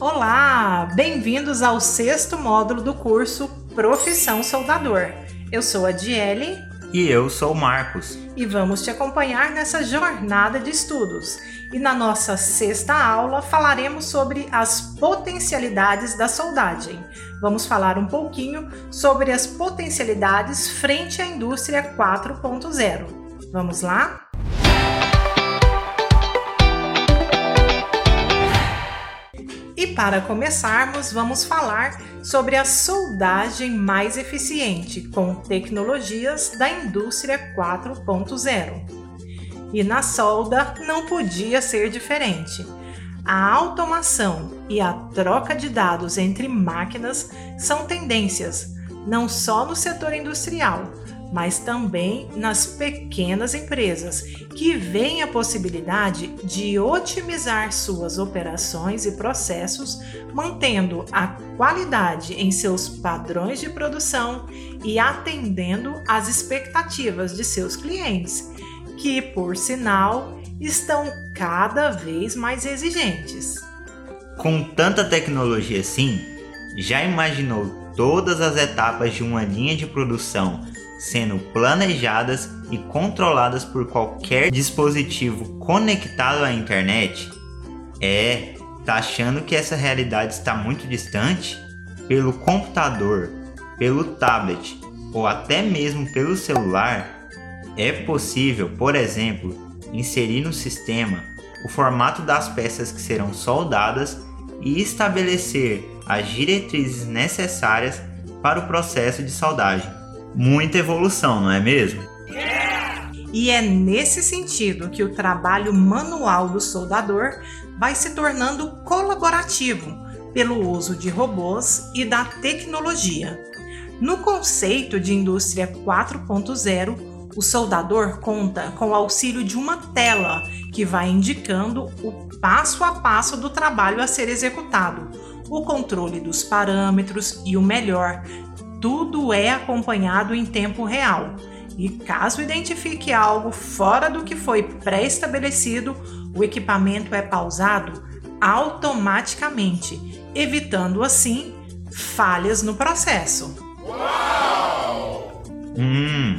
Olá, bem-vindos ao sexto módulo do curso Profissão Soldador. Eu sou a Diele. E eu sou o Marcos. E vamos te acompanhar nessa jornada de estudos. E na nossa sexta aula falaremos sobre as potencialidades da soldagem. Vamos falar um pouquinho sobre as potencialidades frente à indústria 4.0. Vamos lá? E para começarmos, vamos falar sobre a soldagem mais eficiente com tecnologias da indústria 4.0. E na solda não podia ser diferente. A automação e a troca de dados entre máquinas são tendências, não só no setor industrial, mas também nas pequenas empresas, que veem a possibilidade de otimizar suas operações e processos, mantendo a qualidade em seus padrões de produção e atendendo às expectativas de seus clientes, que, por sinal, estão cada vez mais exigentes. Com tanta tecnologia assim, já imaginou todas as etapas de uma linha de produção sendo planejadas e controladas por qualquer dispositivo conectado à internet? É, tá achando que essa realidade está muito distante? Pelo computador, pelo tablet ou até mesmo pelo celular, é possível, por exemplo, inserir no sistema o formato das peças que serão soldadas e estabelecer as diretrizes necessárias para o processo de soldagem muita evolução, não é mesmo? E é nesse sentido que o trabalho manual do soldador vai se tornando colaborativo pelo uso de robôs e da tecnologia. No conceito de indústria 4.0, o soldador conta com o auxílio de uma tela que vai indicando o passo a passo do trabalho a ser executado, o controle dos parâmetros e o melhor, tudo é acompanhado em tempo real. E caso identifique algo fora do que foi pré-estabelecido, o equipamento é pausado automaticamente, evitando assim falhas no processo. Uau! Hum,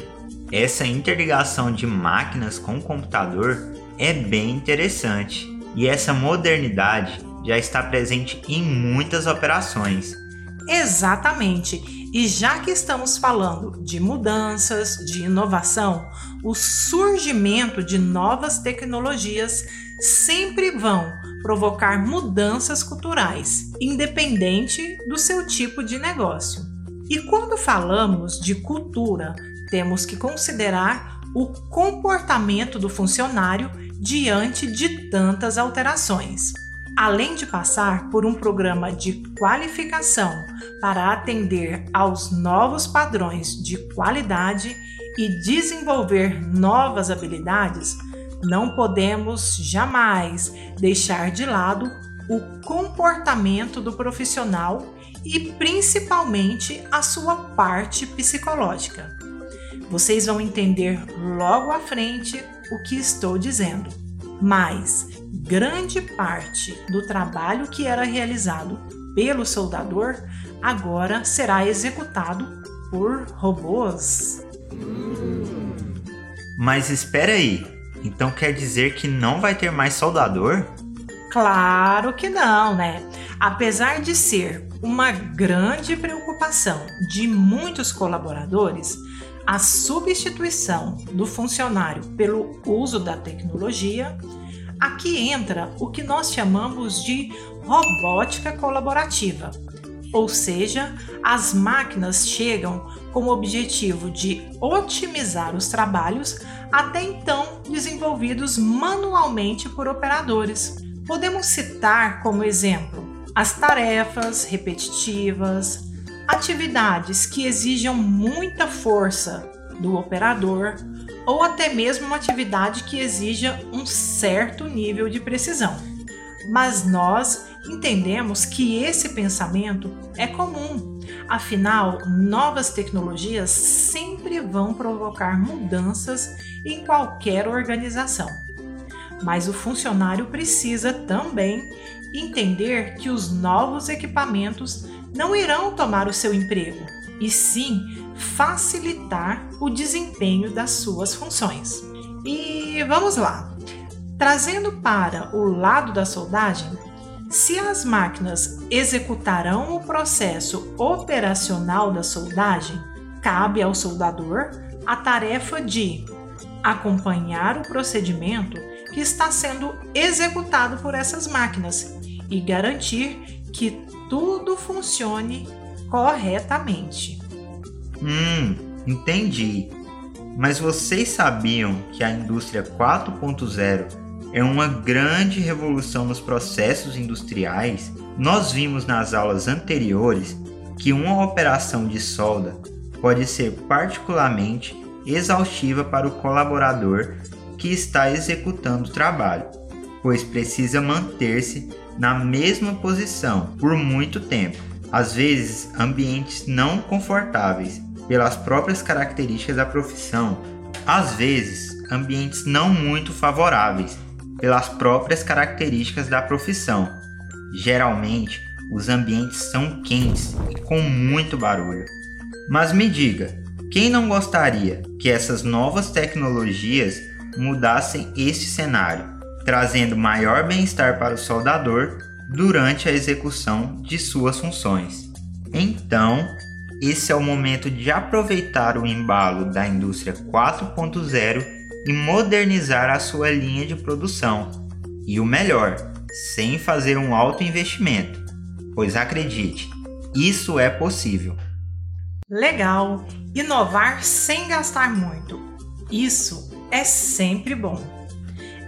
essa interligação de máquinas com computador é bem interessante e essa modernidade já está presente em muitas operações. Exatamente. E já que estamos falando de mudanças, de inovação, o surgimento de novas tecnologias sempre vão provocar mudanças culturais, independente do seu tipo de negócio. E quando falamos de cultura, temos que considerar o comportamento do funcionário diante de tantas alterações além de passar por um programa de qualificação para atender aos novos padrões de qualidade e desenvolver novas habilidades, não podemos jamais deixar de lado o comportamento do profissional e principalmente a sua parte psicológica. Vocês vão entender logo à frente o que estou dizendo. Mas grande parte do trabalho que era realizado pelo soldador agora será executado por robôs. Mas espera aí, então quer dizer que não vai ter mais soldador? Claro que não, né? Apesar de ser uma grande preocupação de muitos colaboradores, a substituição do funcionário pelo uso da tecnologia Aqui entra o que nós chamamos de robótica colaborativa, ou seja, as máquinas chegam com o objetivo de otimizar os trabalhos até então desenvolvidos manualmente por operadores. Podemos citar como exemplo as tarefas repetitivas, atividades que exijam muita força do operador, ou até mesmo uma atividade que exija um certo nível de precisão. Mas nós entendemos que esse pensamento é comum, afinal, novas tecnologias sempre vão provocar mudanças em qualquer organização. Mas o funcionário precisa também entender que os novos equipamentos não irão tomar o seu emprego, e sim facilitar o desempenho das suas funções. E vamos lá. Trazendo para o lado da soldagem, se as máquinas executarão o processo operacional da soldagem, cabe ao soldador a tarefa de acompanhar o procedimento que está sendo executado por essas máquinas e garantir que tudo funcione corretamente. Hum, entendi. Mas vocês sabiam que a indústria 4.0 é uma grande revolução nos processos industriais? Nós vimos nas aulas anteriores que uma operação de solda pode ser particularmente exaustiva para o colaborador que está executando o trabalho, pois precisa manter-se na mesma posição por muito tempo, às vezes ambientes não confortáveis pelas próprias características da profissão, às vezes ambientes não muito favoráveis pelas próprias características da profissão. Geralmente, os ambientes são quentes e com muito barulho. Mas me diga, quem não gostaria que essas novas tecnologias mudassem este cenário, trazendo maior bem-estar para o soldador durante a execução de suas funções? Então, esse é o momento de aproveitar o embalo da indústria 4.0 e modernizar a sua linha de produção. E o melhor, sem fazer um alto investimento, pois acredite, isso é possível. Legal! Inovar sem gastar muito. Isso é sempre bom.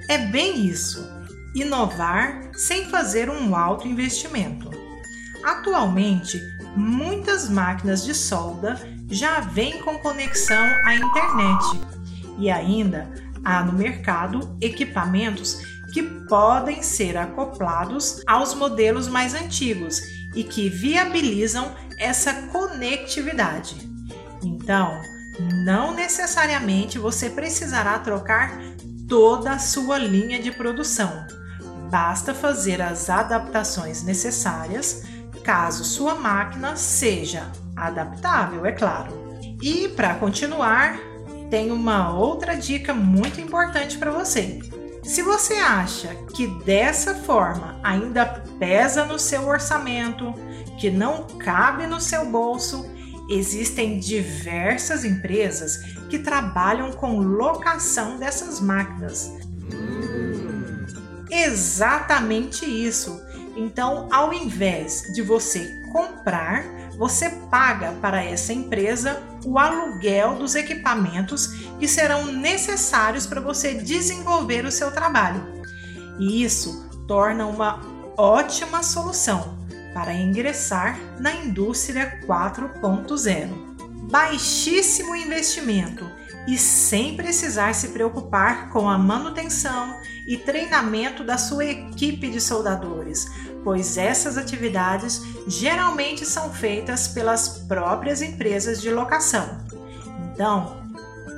É bem isso. Inovar sem fazer um alto investimento. Atualmente, muitas máquinas de solda já vêm com conexão à internet e ainda há no mercado equipamentos que podem ser acoplados aos modelos mais antigos e que viabilizam essa conectividade. Então, não necessariamente você precisará trocar toda a sua linha de produção. Basta fazer as adaptações necessárias caso sua máquina seja adaptável, é claro. E para continuar, tem uma outra dica muito importante para você. Se você acha que dessa forma ainda pesa no seu orçamento, que não cabe no seu bolso, existem diversas empresas que trabalham com locação dessas máquinas. Exatamente isso. Então, ao invés de você comprar, você paga para essa empresa o aluguel dos equipamentos que serão necessários para você desenvolver o seu trabalho. E isso torna uma ótima solução para ingressar na indústria 4.0. Baixíssimo investimento e sem precisar se preocupar com a manutenção e treinamento da sua equipe de soldadores, pois essas atividades geralmente são feitas pelas próprias empresas de locação. Então,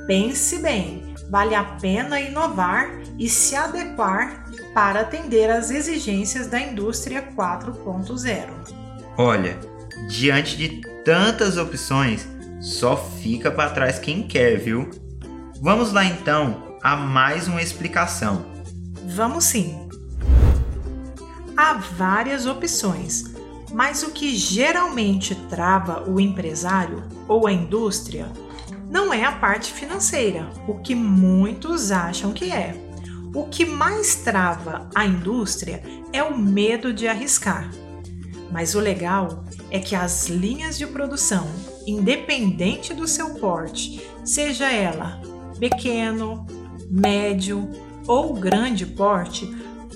pense bem, vale a pena inovar e se adequar para atender às exigências da indústria 4.0. Olha, diante de tantas opções, só fica para trás quem quer, viu? Vamos lá então a mais uma explicação. Vamos sim. Há várias opções, mas o que geralmente trava o empresário ou a indústria não é a parte financeira, o que muitos acham que é. O que mais trava a indústria é o medo de arriscar. Mas o legal é que as linhas de produção, independente do seu porte, seja ela pequeno, médio ou grande porte,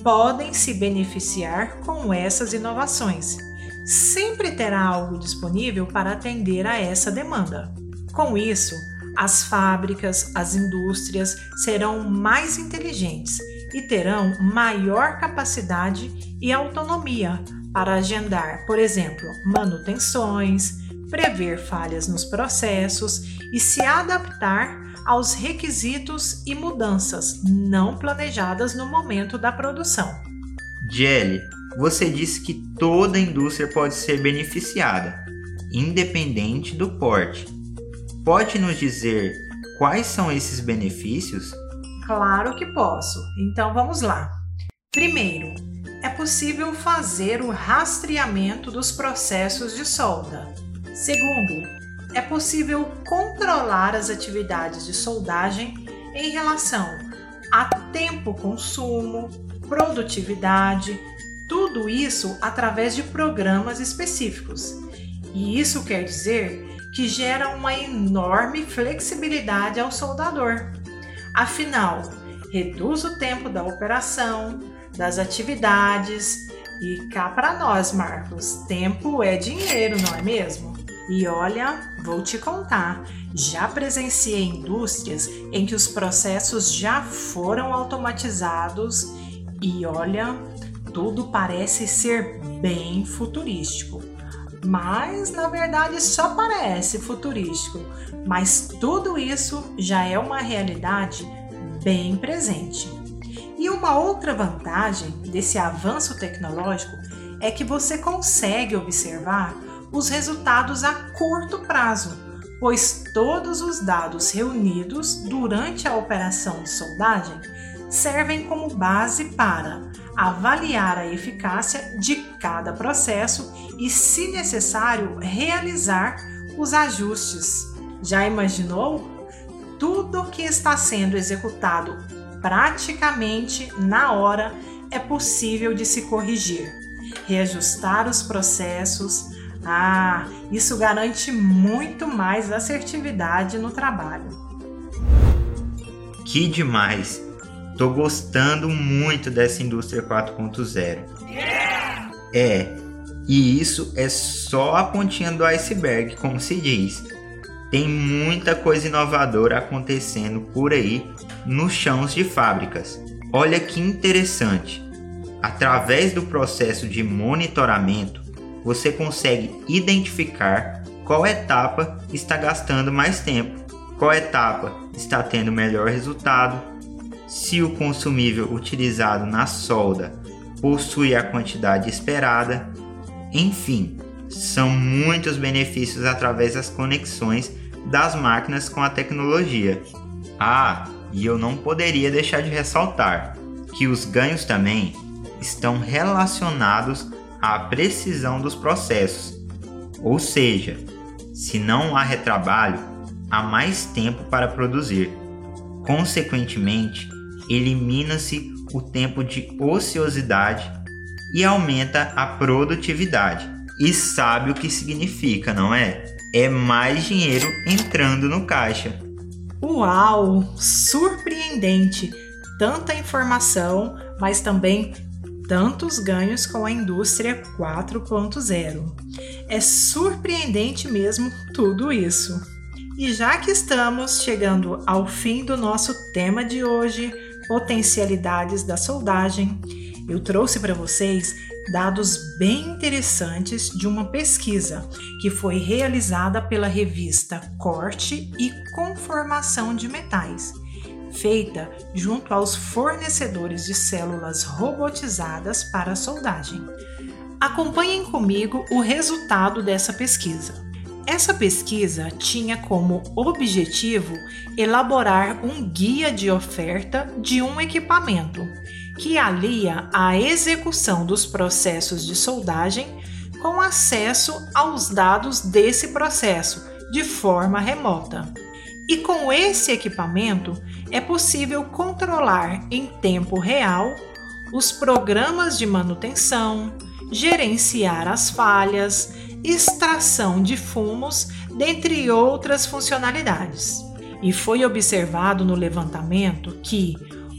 podem se beneficiar com essas inovações. Sempre terá algo disponível para atender a essa demanda. Com isso, as fábricas, as indústrias serão mais inteligentes e terão maior capacidade e autonomia para agendar, por exemplo, manutenções, prever falhas nos processos e se adaptar aos requisitos e mudanças não planejadas no momento da produção. Jelly, você disse que toda indústria pode ser beneficiada, independente do porte. Pode nos dizer quais são esses benefícios? Claro que posso. Então vamos lá. Primeiro, é possível fazer o rastreamento dos processos de solda. Segundo, é possível controlar as atividades de soldagem em relação a tempo consumo, produtividade, tudo isso através de programas específicos. E isso quer dizer que gera uma enorme flexibilidade ao soldador. Afinal, reduz o tempo da operação, das atividades e cá para nós, Marcos, tempo é dinheiro, não é mesmo? E olha, vou te contar, já presenciei indústrias em que os processos já foram automatizados e olha, tudo parece ser bem futurístico. Mas na verdade só parece futurístico, mas tudo isso já é uma realidade bem presente. E uma outra vantagem desse avanço tecnológico é que você consegue observar os resultados a curto prazo, pois todos os dados reunidos durante a operação de soldagem servem como base para avaliar a eficácia de cada processo e, se necessário, realizar os ajustes. Já imaginou? Tudo que está sendo executado praticamente na hora é possível de se corrigir, reajustar os processos. Ah, isso garante muito mais assertividade no trabalho. Que demais! Tô gostando muito dessa indústria 4.0. É, e isso é só a pontinha do iceberg, como se diz. Tem muita coisa inovadora acontecendo por aí nos chãos de fábricas. Olha que interessante. Através do processo de monitoramento, você consegue identificar qual etapa está gastando mais tempo, qual etapa está tendo melhor resultado, se o consumível utilizado na solda possui a quantidade esperada. Enfim, são muitos benefícios através das conexões das máquinas com a tecnologia. Ah, e eu não poderia deixar de ressaltar que os ganhos também estão relacionados à precisão dos processos. Ou seja, se não há retrabalho, há mais tempo para produzir. Consequentemente, elimina-se o tempo de ociosidade e aumenta a produtividade. E sabe o que significa, não é? É mais dinheiro entrando no caixa. Uau! Surpreendente! Tanta informação, mas também tantos ganhos com a indústria 4.0. É surpreendente mesmo tudo isso. E já que estamos chegando ao fim do nosso tema de hoje, potencialidades da soldagem, eu trouxe para vocês dados bem interessantes de uma pesquisa que foi realizada pela revista Corte e Conformação de Metais, feita junto aos fornecedores de células robotizadas para soldagem. Acompanhem comigo o resultado dessa pesquisa. Essa pesquisa tinha como objetivo elaborar um guia de oferta de um equipamento que alia a execução dos processos de soldagem com acesso aos dados desse processo de forma remota. E com esse equipamento é possível controlar em tempo real os programas de manutenção, gerenciar as falhas, extração de fumos, dentre outras funcionalidades. E foi observado no levantamento que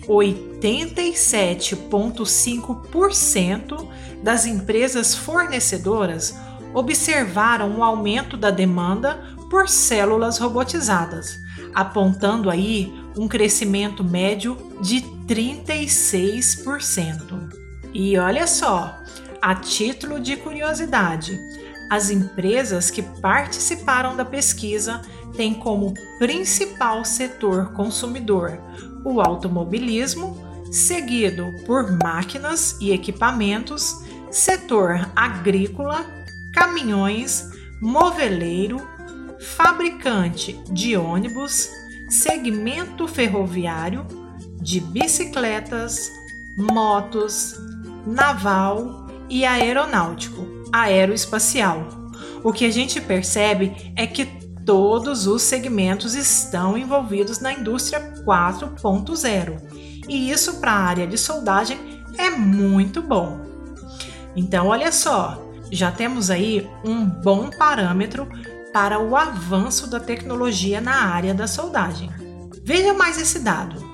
87,5% das empresas fornecedoras observaram um aumento da demanda por células robotizadas, apontando aí um crescimento médio de 36%. E olha só, a título de curiosidade, as empresas que participaram da pesquisa têm como principal setor consumidor o automobilismo, seguido por máquinas e equipamentos, setor agrícola, caminhões, moveleiro, fabricante de ônibus, segmento ferroviário, de bicicletas, motos, naval e aeronáutico, aeroespacial. O que a gente percebe é que todos os segmentos estão envolvidos na indústria 4.0. E isso para a área de soldagem é muito bom. Então, olha só, já temos aí um bom parâmetro para o avanço da tecnologia na área da soldagem. Veja mais esse dado.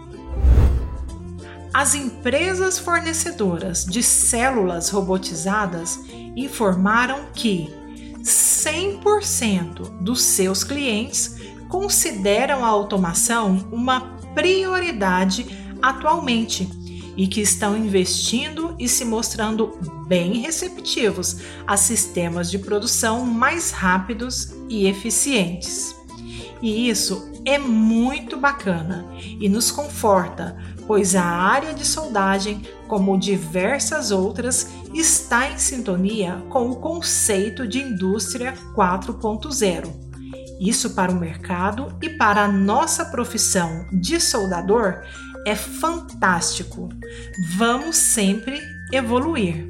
As empresas fornecedoras de células robotizadas informaram que 100% dos seus clientes consideram a automação uma prioridade atualmente e que estão investindo e se mostrando bem receptivos a sistemas de produção mais rápidos e eficientes. E isso é muito bacana e nos conforta, pois a área de soldagem, como diversas outras, está em sintonia com o conceito de indústria 4.0. Isso para o mercado e para a nossa profissão de soldador é fantástico. Vamos sempre evoluir.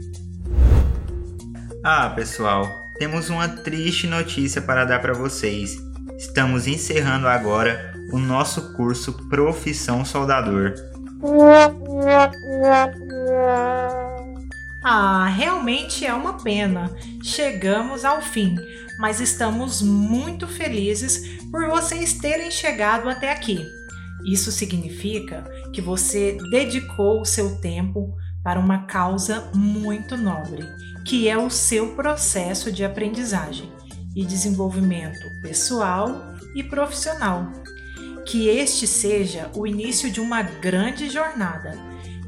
Ah, pessoal, temos uma triste notícia para dar para vocês. Estamos encerrando agora o nosso curso Profissão Soldador. Ah, realmente é uma pena. Chegamos ao fim, mas estamos muito felizes por vocês terem chegado até aqui. Isso significa que você dedicou o seu tempo para uma causa muito nobre, que é o seu processo de aprendizagem e desenvolvimento pessoal e profissional. Que este seja o início de uma grande jornada,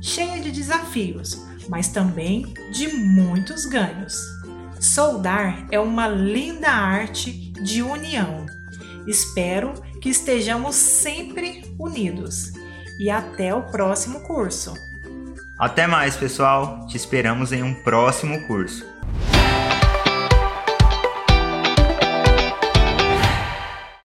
cheia de desafios, mas também de muitos ganhos. Soldar é uma linda arte de união. Espero que estejamos sempre unidos. E até o próximo curso. Até mais, pessoal. Te esperamos em um próximo curso.